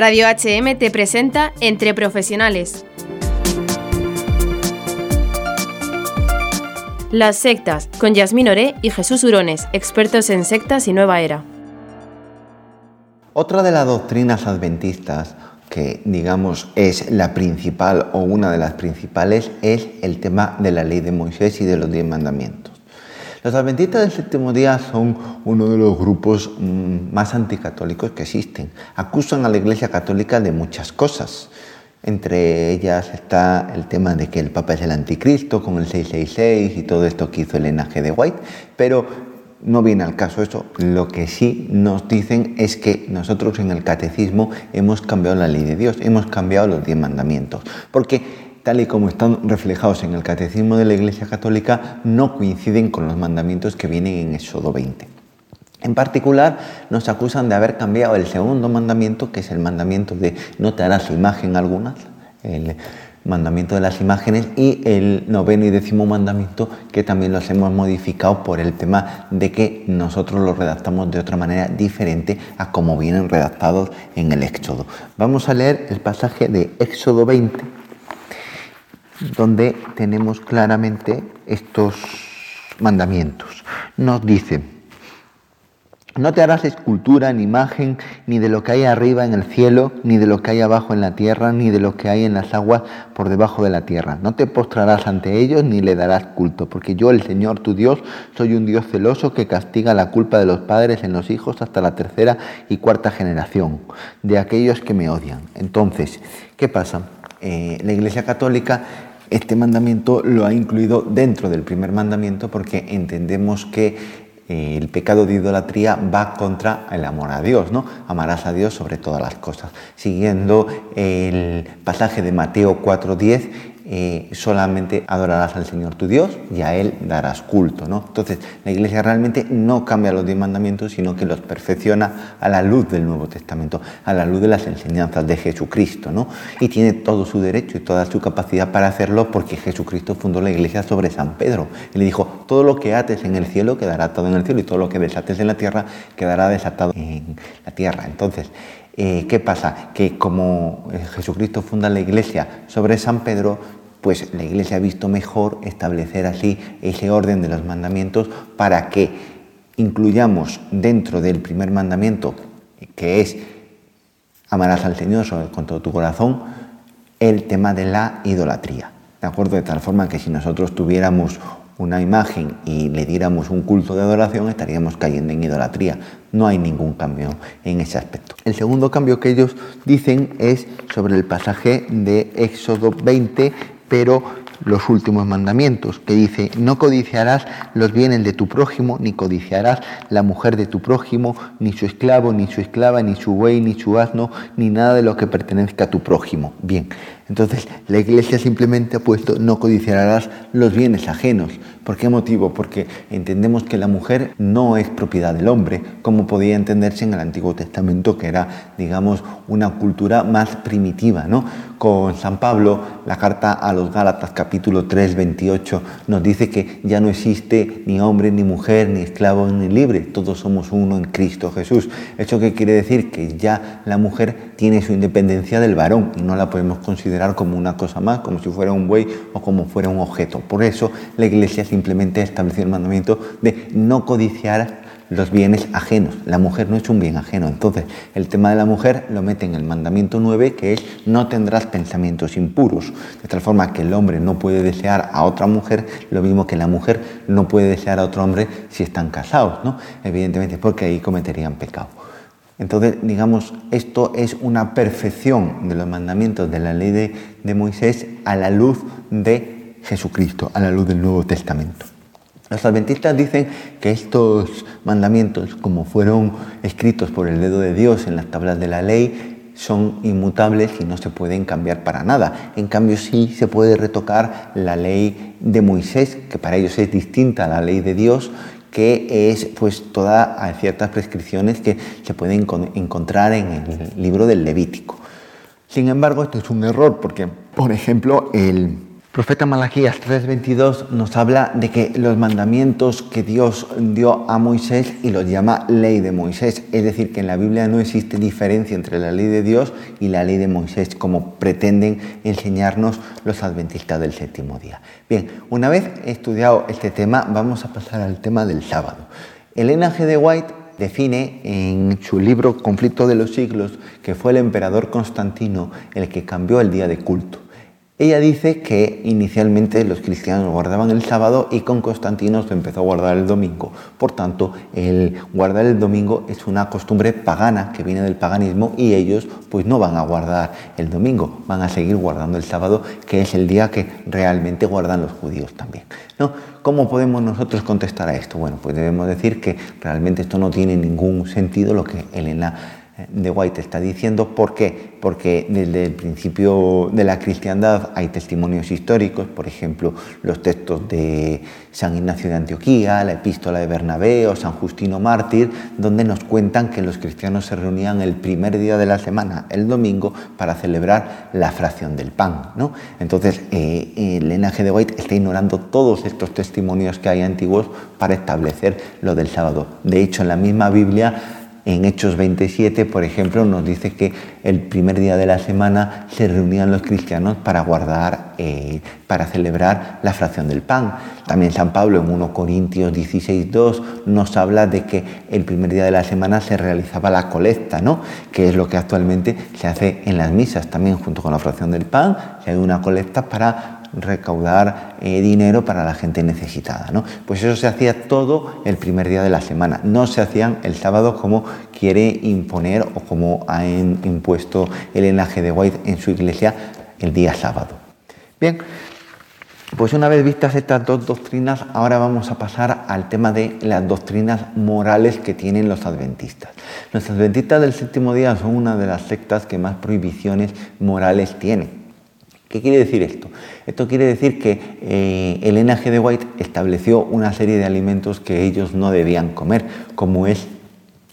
Radio HM te presenta Entre Profesionales. Las sectas, con Yasmín Oré y Jesús Urones, expertos en sectas y nueva era. Otra de las doctrinas adventistas que digamos es la principal o una de las principales es el tema de la ley de Moisés y de los diez mandamientos. Los adventistas del séptimo día son uno de los grupos mm, más anticatólicos que existen. Acusan a la Iglesia Católica de muchas cosas. Entre ellas está el tema de que el Papa es el anticristo con el 666 y todo esto que hizo el linaje de White, pero no viene al caso eso. Lo que sí nos dicen es que nosotros en el catecismo hemos cambiado la ley de Dios, hemos cambiado los diez mandamientos, porque tal y como están reflejados en el catecismo de la Iglesia Católica, no coinciden con los mandamientos que vienen en Éxodo 20. En particular, nos acusan de haber cambiado el segundo mandamiento, que es el mandamiento de no te harás imagen alguna, el mandamiento de las imágenes, y el noveno y décimo mandamiento, que también los hemos modificado por el tema de que nosotros los redactamos de otra manera diferente a como vienen redactados en el Éxodo. Vamos a leer el pasaje de Éxodo 20, donde tenemos claramente estos mandamientos. Nos dice, no te harás escultura ni imagen ni de lo que hay arriba en el cielo, ni de lo que hay abajo en la tierra, ni de lo que hay en las aguas por debajo de la tierra. No te postrarás ante ellos ni le darás culto, porque yo, el Señor tu Dios, soy un Dios celoso que castiga la culpa de los padres en los hijos hasta la tercera y cuarta generación de aquellos que me odian. Entonces, ¿qué pasa? Eh, la Iglesia Católica este mandamiento lo ha incluido dentro del primer mandamiento porque entendemos que eh, el pecado de idolatría va contra el amor a Dios, ¿no? Amarás a Dios sobre todas las cosas. Siguiendo el pasaje de Mateo 4:10, solamente adorarás al Señor tu Dios y a Él darás culto. ¿no? Entonces, la Iglesia realmente no cambia los diez mandamientos, sino que los perfecciona a la luz del Nuevo Testamento, a la luz de las enseñanzas de Jesucristo. ¿no? Y tiene todo su derecho y toda su capacidad para hacerlo porque Jesucristo fundó la Iglesia sobre San Pedro. Y le dijo, todo lo que ates en el cielo quedará todo en el cielo y todo lo que desates en la tierra quedará desatado en la tierra. Entonces, eh, ¿qué pasa? Que como eh, Jesucristo funda la iglesia sobre San Pedro, pues la Iglesia ha visto mejor establecer así ese orden de los mandamientos para que incluyamos dentro del primer mandamiento, que es amarás al Señor con todo tu corazón, el tema de la idolatría. ¿De acuerdo? De tal forma que si nosotros tuviéramos una imagen y le diéramos un culto de adoración, estaríamos cayendo en idolatría. No hay ningún cambio en ese aspecto. El segundo cambio que ellos dicen es sobre el pasaje de Éxodo 20, pero los últimos mandamientos, que dice, no codiciarás los bienes de tu prójimo, ni codiciarás la mujer de tu prójimo, ni su esclavo, ni su esclava, ni su buey, ni su asno, ni nada de lo que pertenezca a tu prójimo. Bien, entonces la iglesia simplemente ha puesto, no codiciarás los bienes ajenos. ¿Por qué motivo? Porque entendemos que la mujer no es propiedad del hombre, como podía entenderse en el Antiguo Testamento, que era, digamos, una cultura más primitiva, ¿no? Con San Pablo, la carta a los Gálatas, capítulo 3, 28, nos dice que ya no existe ni hombre, ni mujer, ni esclavo, ni libre, todos somos uno en Cristo Jesús. ¿Eso qué quiere decir? Que ya la mujer tiene su independencia del varón y no la podemos considerar como una cosa más, como si fuera un buey o como fuera un objeto. Por eso la Iglesia simplemente estableció el mandamiento de no codiciar los bienes ajenos. La mujer no es un bien ajeno. Entonces, el tema de la mujer lo mete en el mandamiento 9, que es no tendrás pensamientos impuros. De tal forma que el hombre no puede desear a otra mujer lo mismo que la mujer no puede desear a otro hombre si están casados, ¿no? Evidentemente, porque ahí cometerían pecado. Entonces, digamos, esto es una perfección de los mandamientos de la ley de, de Moisés a la luz de Jesucristo, a la luz del Nuevo Testamento. Los adventistas dicen que estos mandamientos, como fueron escritos por el dedo de Dios en las tablas de la ley, son inmutables y no se pueden cambiar para nada. En cambio, sí se puede retocar la ley de Moisés, que para ellos es distinta a la ley de Dios, que es pues todas ciertas prescripciones que se pueden encontrar en el libro del Levítico. Sin embargo, esto es un error porque, por ejemplo, el profeta Malaquías 3:22 nos habla de que los mandamientos que Dios dio a Moisés y los llama ley de Moisés, es decir, que en la Biblia no existe diferencia entre la ley de Dios y la ley de Moisés, como pretenden enseñarnos los adventistas del séptimo día. Bien, una vez estudiado este tema, vamos a pasar al tema del sábado. Elena G. de White define en su libro Conflicto de los siglos que fue el emperador Constantino el que cambió el día de culto. Ella dice que inicialmente los cristianos guardaban el sábado y con Constantino se empezó a guardar el domingo. Por tanto, el guardar el domingo es una costumbre pagana que viene del paganismo y ellos pues no van a guardar el domingo, van a seguir guardando el sábado, que es el día que realmente guardan los judíos también. ¿no? ¿Cómo podemos nosotros contestar a esto? Bueno, pues debemos decir que realmente esto no tiene ningún sentido lo que Elena de White está diciendo. ¿Por qué? Porque desde el principio de la cristiandad hay testimonios históricos, por ejemplo, los textos de San Ignacio de Antioquía, la epístola de Bernabé o San Justino Mártir, donde nos cuentan que los cristianos se reunían el primer día de la semana, el domingo, para celebrar la fracción del pan. ¿no? Entonces, eh, el linaje de White está ignorando todos estos testimonios que hay antiguos para establecer lo del sábado. De hecho, en la misma Biblia, en Hechos 27, por ejemplo, nos dice que el primer día de la semana se reunían los cristianos para guardar, eh, para celebrar la fracción del pan. También San Pablo en 1 Corintios 16, 2 nos habla de que el primer día de la semana se realizaba la colecta, ¿no? que es lo que actualmente se hace en las misas, también junto con la fracción del pan, se hace una colecta para recaudar eh, dinero para la gente necesitada. ¿no? Pues eso se hacía todo el primer día de la semana, no se hacían el sábado como quiere imponer o como ha impuesto el enlaje de White en su iglesia el día sábado. Bien, pues una vez vistas estas dos doctrinas, ahora vamos a pasar al tema de las doctrinas morales que tienen los adventistas. Los adventistas del séptimo día son una de las sectas que más prohibiciones morales tienen. ¿Qué quiere decir esto? Esto quiere decir que eh, el G. de White estableció una serie de alimentos que ellos no debían comer, como es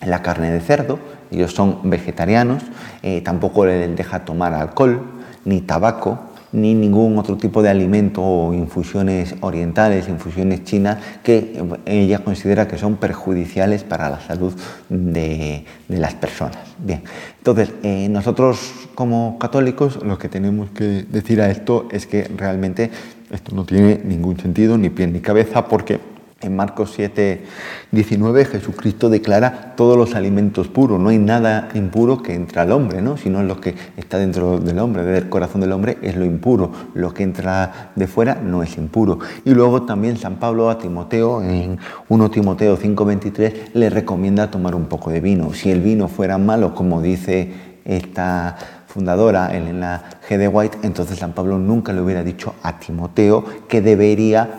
la carne de cerdo, ellos son vegetarianos, eh, tampoco les deja tomar alcohol, ni tabaco, ni ningún otro tipo de alimento o infusiones orientales, infusiones chinas, que ella considera que son perjudiciales para la salud de, las personas. Bien, entonces eh, nosotros como católicos lo que tenemos que decir a esto es que realmente esto no tiene ningún sentido, ni pie ni cabeza, porque en Marcos 7, 19 Jesucristo declara todos los alimentos puros, no hay nada impuro que entra al hombre, ¿no? sino lo que está dentro del hombre, del corazón del hombre es lo impuro, lo que entra de fuera no es impuro. Y luego también San Pablo a Timoteo, en 1 Timoteo 5:23, le recomienda tomar un poco de vino. Si el vino fuera malo, como dice esta fundadora, Elena G. de White, entonces San Pablo nunca le hubiera dicho a Timoteo que debería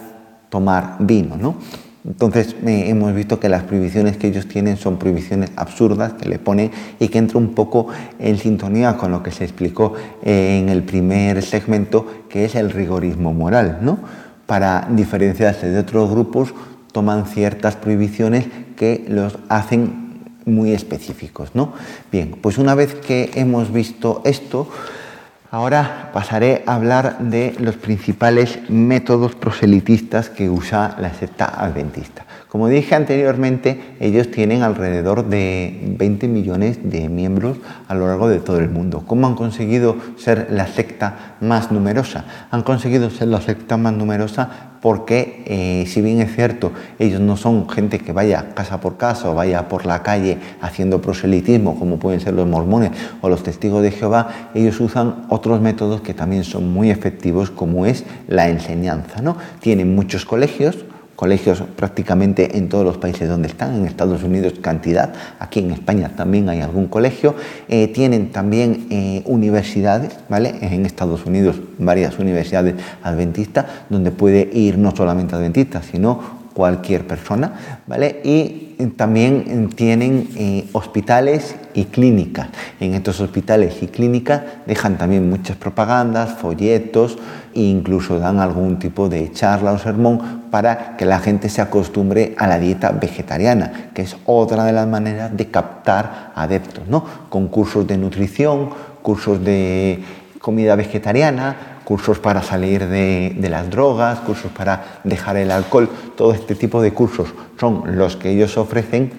tomar vino, ¿no? Entonces hemos visto que las prohibiciones que ellos tienen son prohibiciones absurdas que le ponen y que entra un poco en sintonía con lo que se explicó en el primer segmento, que es el rigorismo moral, ¿no? Para diferenciarse de otros grupos, toman ciertas prohibiciones que los hacen muy específicos, ¿no? Bien, pues una vez que hemos visto esto, Ahora pasaré a hablar de los principales métodos proselitistas que usa la secta adventista. Como dije anteriormente, ellos tienen alrededor de 20 millones de miembros a lo largo de todo el mundo. ¿Cómo han conseguido ser la secta más numerosa? Han conseguido ser la secta más numerosa porque eh, si bien es cierto, ellos no son gente que vaya casa por casa o vaya por la calle haciendo proselitismo, como pueden ser los mormones o los testigos de Jehová, ellos usan otros métodos que también son muy efectivos, como es la enseñanza. ¿no? Tienen muchos colegios, colegios prácticamente en todos los países donde están, en Estados Unidos cantidad, aquí en España también hay algún colegio, eh, tienen también eh, universidades, ¿vale? En Estados Unidos varias universidades adventistas donde puede ir no solamente adventistas, sino cualquier persona, ¿vale? Y también tienen eh, hospitales y clínicas. En estos hospitales y clínicas dejan también muchas propagandas, folletos e incluso dan algún tipo de charla o sermón para que la gente se acostumbre a la dieta vegetariana, que es otra de las maneras de captar adeptos, ¿no? Con cursos de nutrición, cursos de comida vegetariana, cursos para salir de, las drogas, cursos para dejar el alcohol, todo este tipo de cursos son los que ellos ofrecen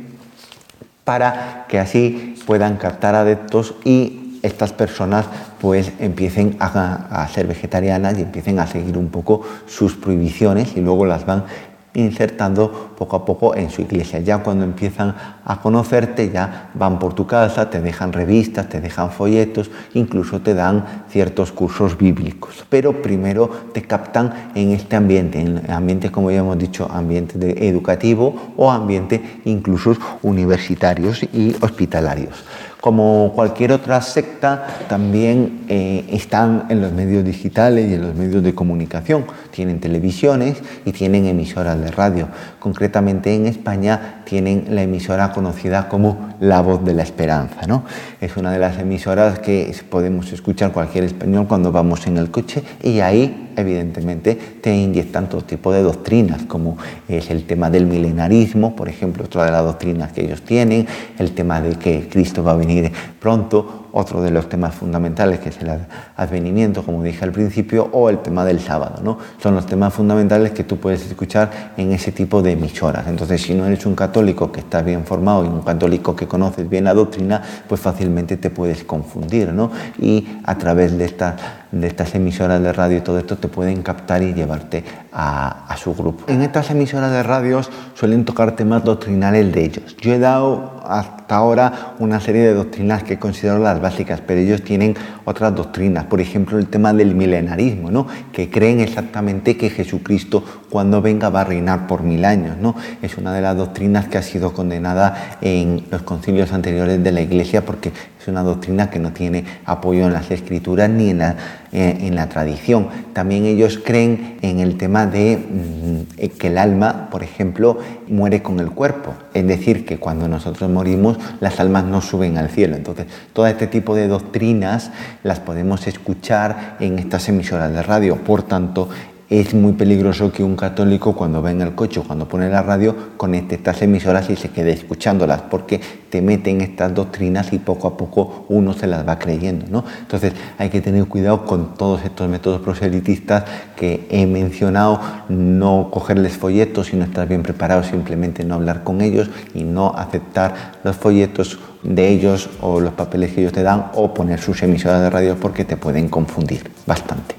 para que así puedan captar adeptos y estas personas pues empiecen a, ser vegetarianas y empiecen a seguir un poco sus prohibiciones y luego las van insertando poco a poco en su iglesia. Ya cuando empiezan a conocerte, ya van por tu casa, te dejan revistas, te dejan folletos, incluso te dan ciertos cursos bíblicos. Pero primero te captan en este ambiente, en ambiente, como ya hemos dicho, ambiente educativo o ambiente incluso universitarios y hospitalarios como cualquier otra secta, también eh, están en los medios digitales y en los medios de comunicación. Tienen televisiones y tienen emisoras de radio. Concretamente en España tienen la emisora conocida como La Voz de la Esperanza. ¿no? Es una de las emisoras que podemos escuchar cualquier español cuando vamos en el coche y ahí evidentemente te inyectan todo tipo de doctrinas, como es el tema del milenarismo, por ejemplo, otra de las doctrinas que ellos tienen, el tema de que Cristo va a venir venire. Pronto? Otro de los temas fundamentales que es el advenimiento, como dije al principio, o el tema del sábado. ¿no? Son los temas fundamentales que tú puedes escuchar en ese tipo de emisoras. Entonces, si no eres un católico que está bien formado y un católico que conoces bien la doctrina, pues fácilmente te puedes confundir. ¿no? Y a través de estas, de estas emisoras de radio y todo esto te pueden captar y llevarte a, a su grupo. En estas emisoras de radios suelen tocar temas doctrinales de ellos. Yo he dado hasta ahora una serie de doctrinas que considero las básicas, pero ellos tienen otras doctrinas, por ejemplo el tema del milenarismo, ¿no? que creen exactamente que Jesucristo cuando venga va a reinar por mil años. ¿no? Es una de las doctrinas que ha sido condenada en los concilios anteriores de la Iglesia porque es una doctrina que no tiene apoyo en las escrituras ni en la, eh, en la tradición. También ellos creen en el tema de mm, que el alma, por ejemplo, muere con el cuerpo. Es decir, que cuando nosotros morimos las almas no suben al cielo. Entonces, todo este tipo de doctrinas las podemos escuchar en estas emisoras de radio. Por tanto, es muy peligroso que un católico cuando va en el coche o cuando pone la radio conecte estas emisoras y se quede escuchándolas porque te meten estas doctrinas y poco a poco uno se las va creyendo. ¿no? Entonces hay que tener cuidado con todos estos métodos proselitistas que he mencionado, no cogerles folletos si no estás bien preparado, simplemente no hablar con ellos y no aceptar los folletos de ellos o los papeles que ellos te dan o poner sus emisoras de radio porque te pueden confundir bastante.